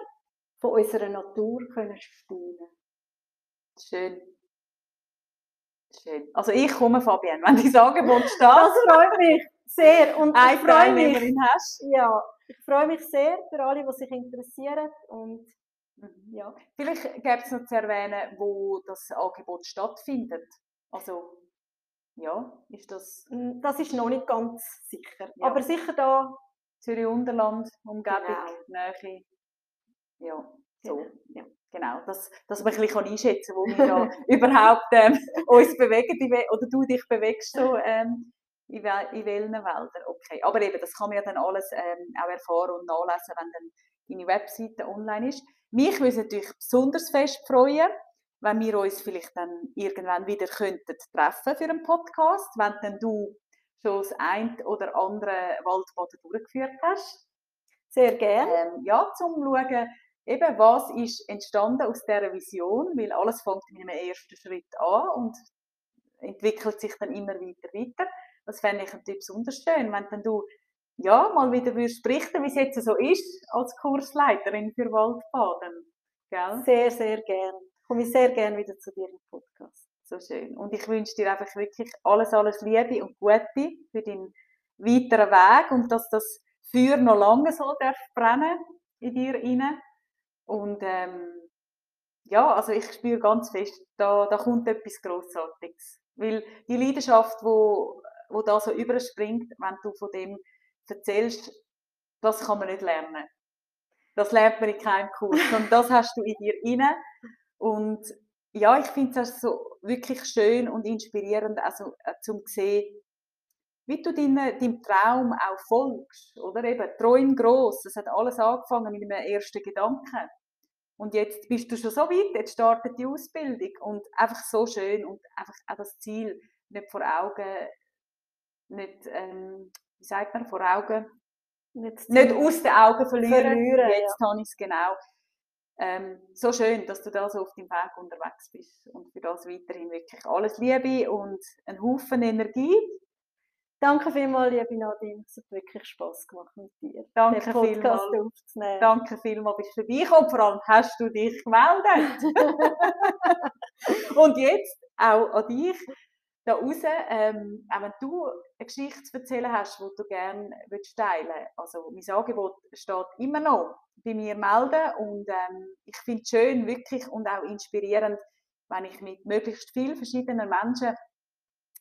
von unserer Natur können staunen. Schön. Schön. Also ich komme, Fabienne, wenn dein Angebot steht, Das freut mich sehr und ich freue mich, hast. ja, ich freue mich sehr für alle, die sich interessieren und ja. Vielleicht gäbe es noch zu erwähnen, wo das Angebot stattfindet. Also, ja, ist das Mm, Das ist noch nicht ganz sicher. Ja. Aber sicher da. Zürich-Unterland, Umgebung, Genau. Nähe. Ja, so. Genau, ja. Genau, dass, dass man ein bisschen einschätzen kann, wo wir da <laughs> überhaupt ähm, uns bewegen oder du dich bewegst so, <laughs> ähm, in, wel in welchen Wäldern. Okay, aber eben, das kann man ja dann alles ähm, auch erfahren und nachlesen, wenn dann deine Webseite online ist. Mich würde es natürlich besonders fest freuen, wenn wir uns vielleicht dann irgendwann wieder könnten treffen für einen Podcast, wenn dann du schon das ein oder andere Waldbaden durchgeführt hast Sehr gerne. ähm, ja, zum schauen, eben, was ist entstanden aus dieser Vision, weil alles fängt mit einem ersten Schritt an und entwickelt sich dann immer weiter, weiter. Das fände ich natürlich besonders schön, wenn dann du ja, mal wieder würdest berichten, wie es jetzt so ist, als Kursleiterin für Waldbaden. Gell? Sehr, sehr gerne. Komme ich sehr gerne wieder zu dir im Podcast. So schön. Und ich wünsche dir einfach wirklich alles, alles Liebe und Gute für deinen weiteren Weg und dass das Feuer noch lange so darf brennen in dir rein. Und ähm, ja, also ich spüre ganz fest, da, da kommt etwas Grossartiges. Weil die Leidenschaft, wo, wo da so überspringt, wenn du von dem erzählst, das kann man nicht lernen. Das lernt man in keinem Kurs. <laughs> Und das hast du in dir inne. Und ja, ich finde es so wirklich schön und inspirierend, also äh, zum sehen, wie du deinem, deinem Traum auch folgst, oder eben Träum groß. Das hat alles angefangen mit einem ersten Gedanken. Und jetzt bist du schon so weit, jetzt startet die Ausbildung und einfach so schön und einfach auch das Ziel nicht vor Augen, nicht, ähm, wie sagt man, vor Augen, Nicht, nicht aus den Augen verlieren. Verlieren, Jetzt habe ich es genau. Ähm, so schön, dass du da so auf dem Weg unterwegs bist und für das weiterhin wirklich alles Liebe und einen Haufen Energie Danke vielmals, liebe Nadine. Es hat wirklich Spass gemacht mit dir. Danke den Podcast vielmals. aufzunehmen. Danke vielmals, bist du vorbeigekommen. Vor allem hast du dich gemeldet. <laughs> <laughs> Und jetzt auch an dich da raus, ähm, auch wenn du eine Geschichte zu erzählen hast, die du gerne teilen willst. Also mein Angebot steht immer noch bei mir melden und ähm, ich finde es schön wirklich und auch inspirierend, wenn ich mit möglichst vielen verschiedenen Menschen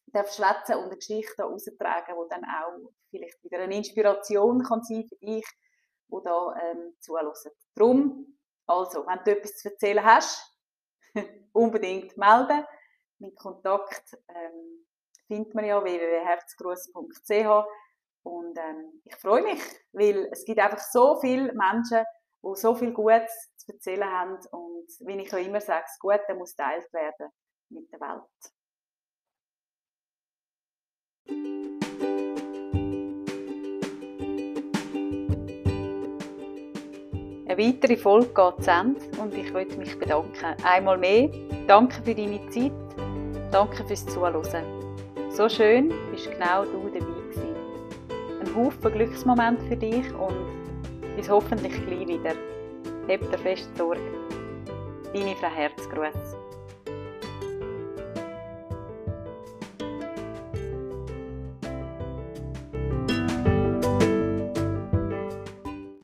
darf schwätzen und eine Geschichte austragen, die dann auch vielleicht wieder eine Inspiration kann sein für dich, die da ähm, zuhören. Darum, also, wenn du etwas zu erzählen hast, <laughs> unbedingt melden. Mein Kontakt ähm, findet man ja www.herzgruß.ch und ähm, ich freue mich, weil es gibt einfach so viele Menschen, die so viel Gutes zu erzählen haben und wie ich auch immer sage, das Gute muss teilt werden mit der Welt. Eine weitere Folge geht zu Ende und ich möchte mich bedanken. Einmal mehr, danke für deine Zeit, danke fürs Zuhören. So schön bist genau du dabei gewesen. Ein Haufen Glücksmoment für dich und bis hoffentlich gleich wieder. Habt ihr fest Sorge. Deine Frau Herzgruß.